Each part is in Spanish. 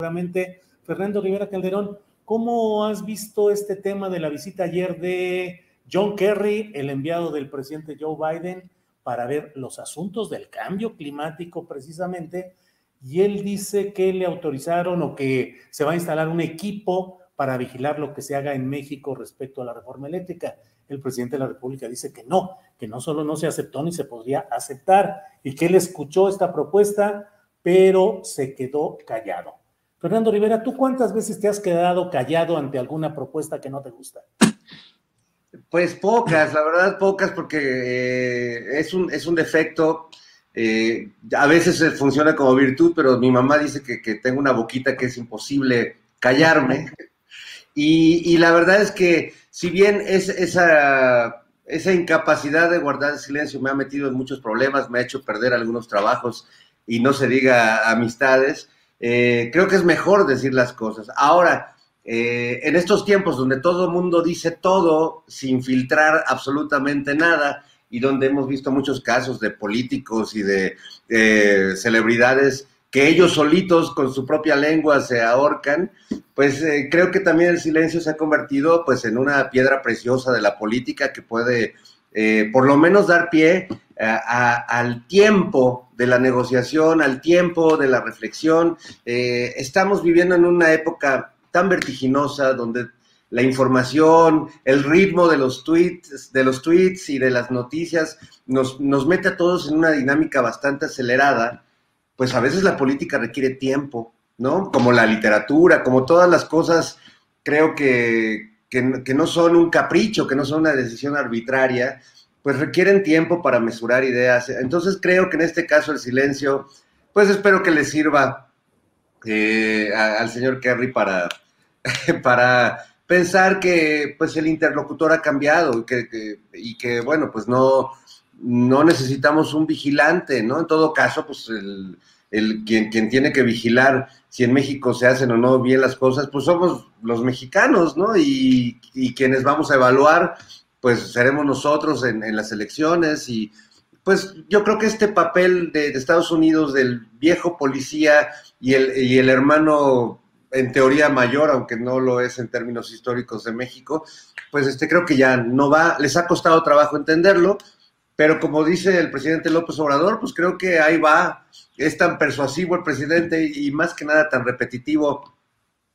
Seguramente, Fernando Rivera Calderón, ¿cómo has visto este tema de la visita ayer de John Kerry, el enviado del presidente Joe Biden, para ver los asuntos del cambio climático precisamente? Y él dice que le autorizaron o que se va a instalar un equipo para vigilar lo que se haga en México respecto a la reforma eléctrica. El presidente de la República dice que no, que no solo no se aceptó ni se podría aceptar y que él escuchó esta propuesta, pero se quedó callado. Fernando Rivera, ¿tú cuántas veces te has quedado callado ante alguna propuesta que no te gusta? Pues pocas, la verdad pocas, porque eh, es, un, es un defecto. eh, a veces funciona como virtud, pero mi mamá dice que, que tengo una boquita que es imposible callarme. Y, y la verdad es que si bien es, esa, esa incapacidad de guardar el silencio me ha metido en muchos problemas, me ha hecho perder algunos trabajos y no se diga amistades, eh, creo que es mejor decir las cosas. Ahora, eh, en estos tiempos donde todo mundo dice todo sin filtrar absolutamente nada y donde hemos visto muchos casos de políticos y de eh, celebridades que ellos solitos con su propia lengua se ahorcan, pues eh, creo que también el silencio se ha convertido pues en una piedra preciosa de la política que puede eh, por lo menos dar pie a- al tiempo de la negociación, al tiempo de la reflexión. Eh, estamos viviendo en una época tan vertiginosa donde la información, el ritmo de los tweets, de los tweets y de las noticias nos, nos mete a todos en una dinámica bastante acelerada, pues a veces la política requiere tiempo, ¿no? Como la literatura, como todas las cosas, creo que, que no son un capricho, que no son una decisión arbitraria, pues requieren tiempo para mesurar ideas. Entonces creo que en este caso el silencio, pues espero que le sirva eh, al señor Kerry para, para pensar que pues el interlocutor ha cambiado y que, que- y que bueno, pues no, no necesitamos un vigilante, ¿no? En todo caso, pues el, el- quien, quien tiene que vigilar si en México se hacen o no bien las cosas, pues somos los mexicanos, ¿no? Y, y quienes vamos a evaluar, pues seremos nosotros en, las elecciones y pues yo creo que este papel de, de Estados Unidos del viejo policía y el, y el hermano en teoría mayor, aunque no lo es en términos históricos de México, pues este creo que ya no va, les ha costado trabajo entenderlo, pero como dice el presidente López Obrador, pues creo que ahí va, es tan persuasivo el presidente y más que nada tan repetitivo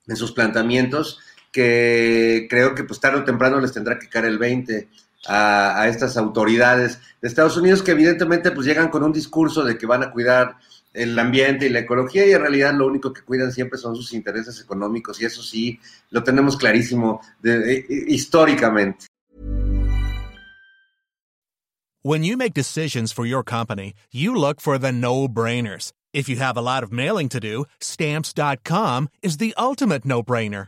en sus planteamientos que creo que pues tarde o temprano les tendrá que caer el 20 a, a estas autoridades de Estados Unidos que evidentemente pues llegan con un discurso de que van a cuidar el ambiente y la ecología y en realidad lo único que cuidan siempre son sus intereses económicos y eso sí lo tenemos clarísimo de- eh, históricamente. When you make decisions for your company, you look for the no brainers. If you have a lot of mailing to do, stamps.com is the ultimate no brainer.